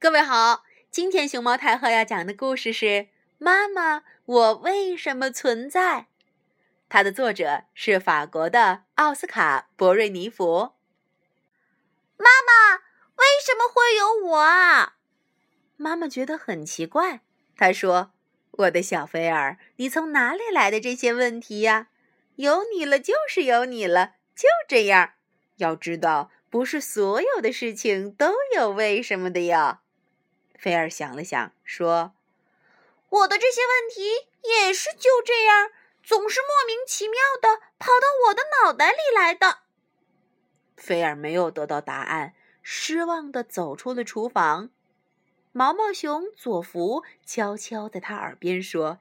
各位好，今天熊猫太后要讲的故事是《妈妈，我为什么存在》。它的作者是法国的奥斯卡·博瑞尼弗。妈妈，为什么会有我啊？妈妈觉得很奇怪。她说：“我的小菲儿，你从哪里来的这些问题呀？有你了就是有你了，就这样。要知道，不是所有的事情都有为什么的哟。”菲儿想了想，说：“我的这些问题也是就这样，总是莫名其妙的跑到我的脑袋里来的。”菲儿没有得到答案，失望的走出了厨房。毛毛熊佐福悄悄在他耳边说：“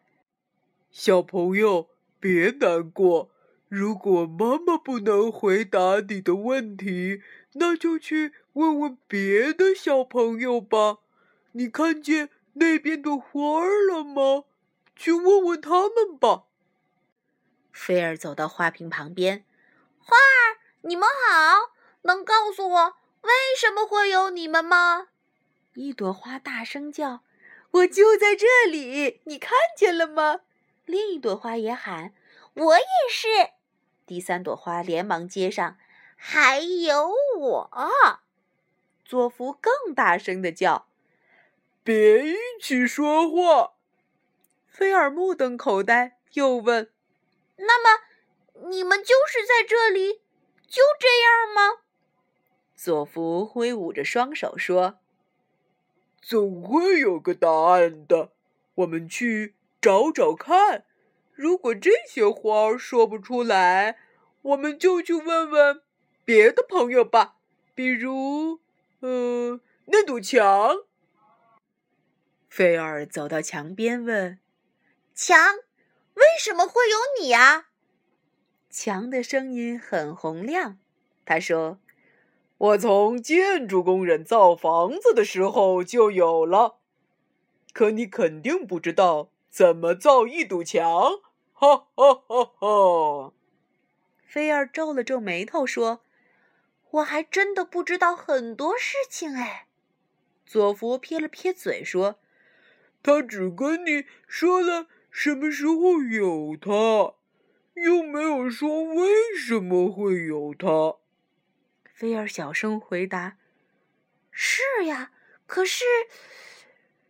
小朋友，别难过。如果妈妈不能回答你的问题，那就去问问别的小朋友吧。”你看见那边的花儿了吗？去问问他们吧。菲儿走到花瓶旁边，花儿，你们好，能告诉我为什么会有你们吗？一朵花大声叫：“我就在这里，你看见了吗？”另一朵花也喊：“我也是。”第三朵花连忙接上：“还有我。”佐福更大声的叫。别一起说话。菲尔目瞪口呆，又问：“那么，你们就是在这里，就这样吗？”佐福挥舞着双手说：“总会有个答案的。我们去找找看。如果这些花儿说不出来，我们就去问问别的朋友吧。比如，呃，那堵墙。”菲尔走到墙边，问：“墙，为什么会有你啊？”墙的声音很洪亮。他说：“我从建筑工人造房子的时候就有了。可你肯定不知道怎么造一堵墙。”哈哈哈哈！菲尔皱了皱眉头说：“我还真的不知道很多事情哎。”佐福撇了撇嘴说。他只跟你说了什么时候有它，又没有说为什么会有它。菲尔小声回答：“是呀，可是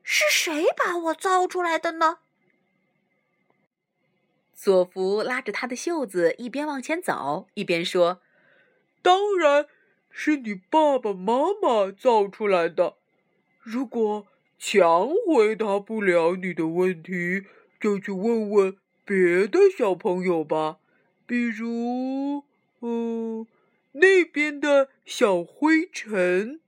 是谁把我造出来的呢？”索福拉着他的袖子，一边往前走，一边说：“当然是你爸爸妈妈造出来的。如果……”强回答不了你的问题，就去问问别的小朋友吧。比如，嗯，那边的小灰尘。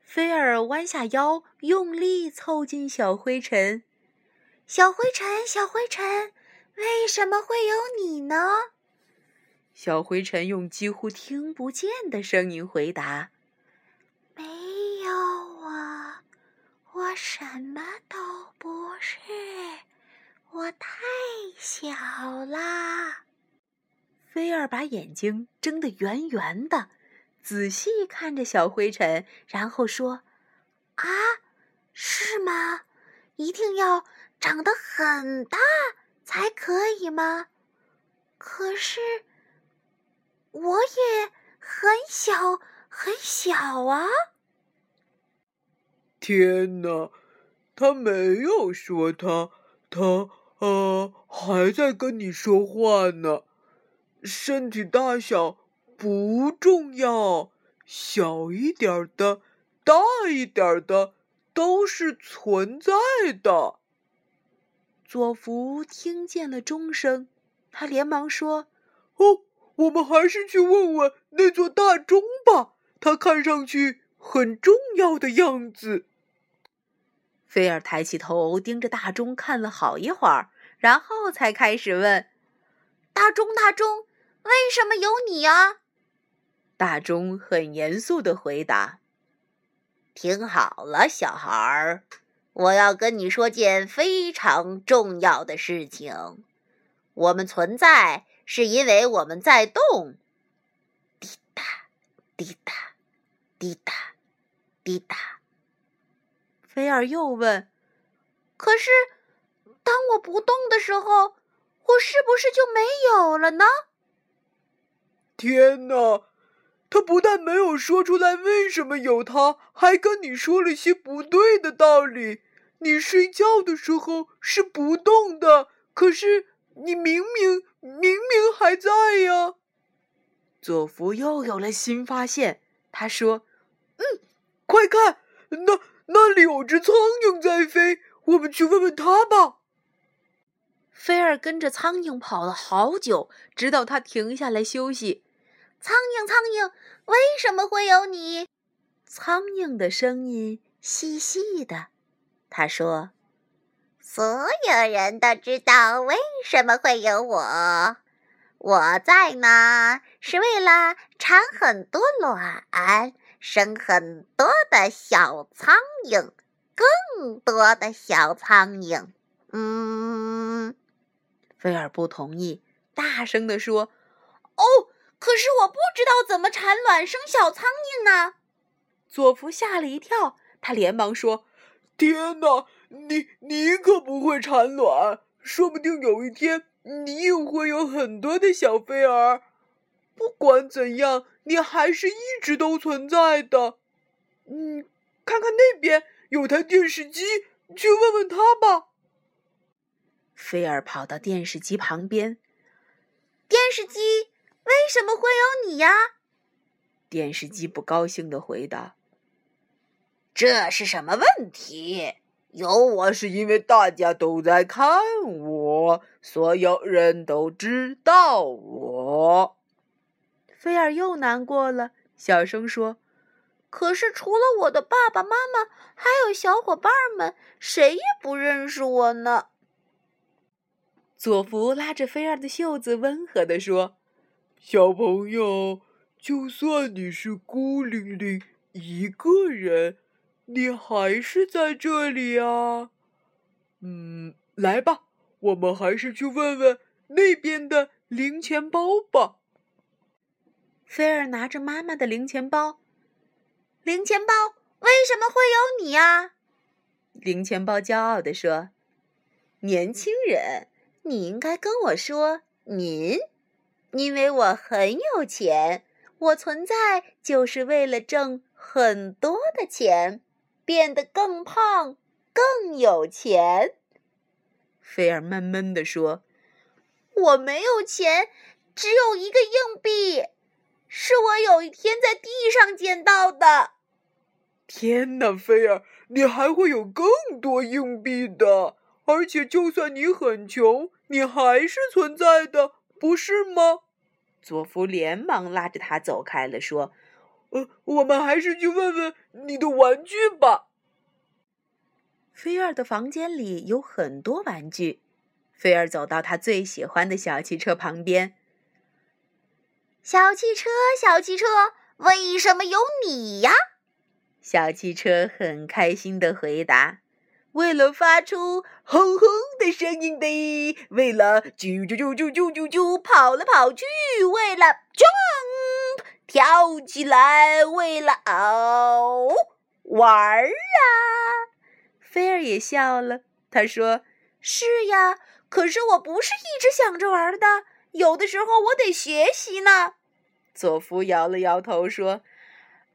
菲尔弯下腰，用力凑近小灰尘。小灰尘，小灰尘，为什么会有你呢？小灰尘用几乎听不见的声音回答。没有啊我什么都不是，我太小啦。菲儿把眼睛睁得圆圆的，仔细看着小灰尘，然后说：“啊，是吗？一定要长得很大才可以吗？可是我也很小很小啊。”天哪，他没有说他，他呃还在跟你说话呢。身体大小不重要，小一点的、大一点的都是存在的。佐福听见了钟声，他连忙说：“哦，我们还是去问问那座大钟吧，它看上去很重要的样子。”菲尔抬起头，盯着大钟看了好一会儿，然后才开始问：“大钟，大钟，为什么有你啊？”大钟很严肃的回答：“听好了，小孩儿，我要跟你说件非常重要的事情。我们存在是因为我们在动，滴答，滴答，滴答，滴答。”菲尔又问：“可是，当我不动的时候，我是不是就没有了呢？”天哪！他不但没有说出来为什么有他，还跟你说了些不对的道理。你睡觉的时候是不动的，可是你明明明明还在呀。佐福又有了新发现，他说：“嗯，快看，那那里有只苍蝇在飞，我们去问问它吧。”菲儿跟着苍蝇跑了好久，直到它停下来休息。苍蝇，苍蝇，为什么会有你？苍蝇的声音细细的。他说：“所有人都知道为什么会有我。我在呢，是为了产很多卵，生很多的小苍蝇，更多的小苍蝇。”嗯，菲尔不同意，大声地说：“哦！”可是我不知道怎么产卵生小苍蝇呢。佐夫吓了一跳，他连忙说：“天哪，你你可不会产卵，说不定有一天你也会有很多的小飞儿。不管怎样，你还是一直都存在的。嗯，看看那边有台电视机，去问问他吧。”菲尔跑到电视机旁边，电视机。为什么会有你呀？电视机不高兴的回答：“这是什么问题？有我是因为大家都在看我，所有人都知道我。”菲尔又难过了，小声说：“可是除了我的爸爸妈妈，还有小伙伴们，谁也不认识我呢。”佐福拉着菲尔的袖子，温和地说。小朋友，就算你是孤零零一个人，你还是在这里啊。嗯，来吧，我们还是去问问那边的零钱包吧。菲尔拿着妈妈的零钱包，零钱包为什么会有你啊？零钱包骄傲地说：“年轻人，你应该跟我说您。”因为我很有钱，我存在就是为了挣很多的钱，变得更胖，更有钱。菲尔闷闷地说：“我没有钱，只有一个硬币，是我有一天在地上捡到的。”天哪，菲尔，你还会有更多硬币的！而且，就算你很穷，你还是存在的。不是吗？佐夫连忙拉着他走开了，说：“呃，我们还是去问问你的玩具吧。”菲尔的房间里有很多玩具。菲尔走到他最喜欢的小汽车旁边。小汽车，小汽车，为什么有你呀？小汽车很开心的回答。为了发出轰轰的声音的，为了啾啾啾啾啾啾啾跑来跑去，为了啾跳起来，为了哦玩儿啊！菲尔也笑了，他说：“是呀，可是我不是一直想着玩的，有的时候我得学习呢。”佐夫摇了摇头说：“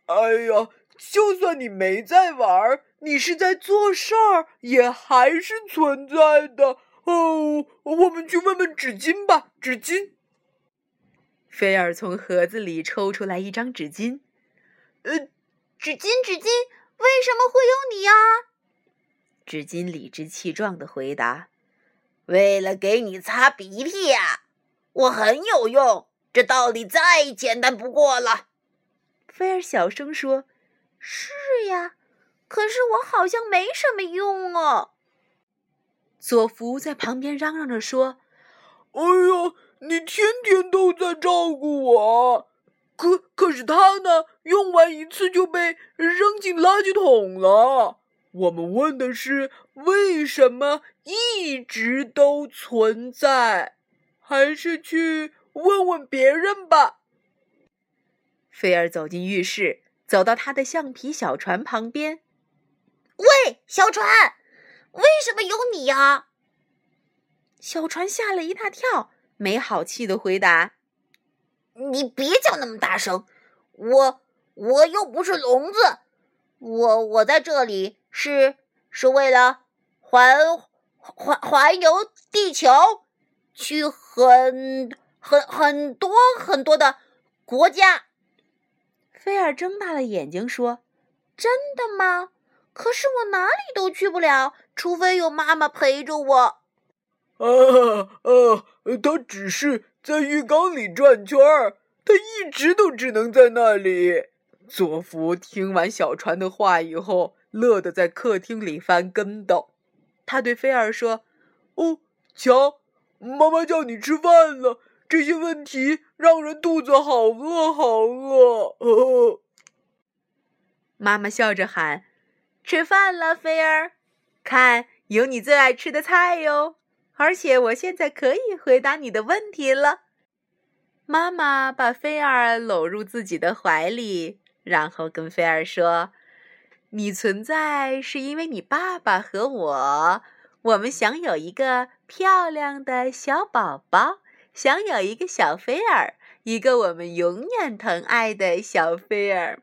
哎呀，就算你没在玩。”你是在做事儿，也还是存在的哦。我们去问问纸巾吧，纸巾。菲尔从盒子里抽出来一张纸巾。呃，纸巾，纸巾，为什么会有你呀？纸巾理直气壮的回答：“为了给你擦鼻涕呀，我很有用。这道理再简单不过了。”菲尔小声说：“是呀。”可是我好像没什么用哦。佐福在旁边嚷嚷着说：“哎呀，你天天都在照顾我，可可是他呢？用完一次就被扔进垃圾桶了。我们问的是为什么一直都存在，还是去问问别人吧？”菲儿走进浴室，走到他的橡皮小船旁边。喂，小船，为什么有你呀？小船吓了一大跳，没好气的回答：“你别叫那么大声，我我又不是聋子，我我在这里是是为了环环环游地球，去很很很多很多的国家。”菲尔睁大了眼睛说：“真的吗？可是我哪里都去不了，除非有妈妈陪着我。”啊啊！他只是在浴缸里转圈儿，他一直都只能在那里。佐福听完小船的话以后，乐得在客厅里翻跟斗。他对菲儿说：“哦，瞧，妈妈叫你吃饭了。这些问题让人肚子好饿，好饿。”哦，妈妈笑着喊：“吃饭了，菲儿，看，有你最爱吃的菜哟。”而且我现在可以回答你的问题了。妈妈把菲儿搂入自己的怀里，然后跟菲儿说：“你存在是因为你爸爸和我，我们想有一个漂亮的小宝宝，想有一个小菲儿，一个我们永远疼爱的小菲儿。”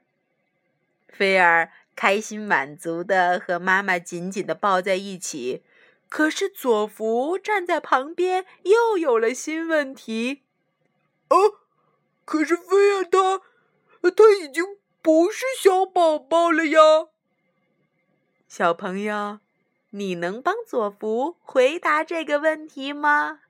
菲儿开心满足的和妈妈紧紧的抱在一起。可是佐福站在旁边，又有了新问题。啊！可是菲亚他，他已经不是小宝宝了呀。小朋友，你能帮佐福回答这个问题吗？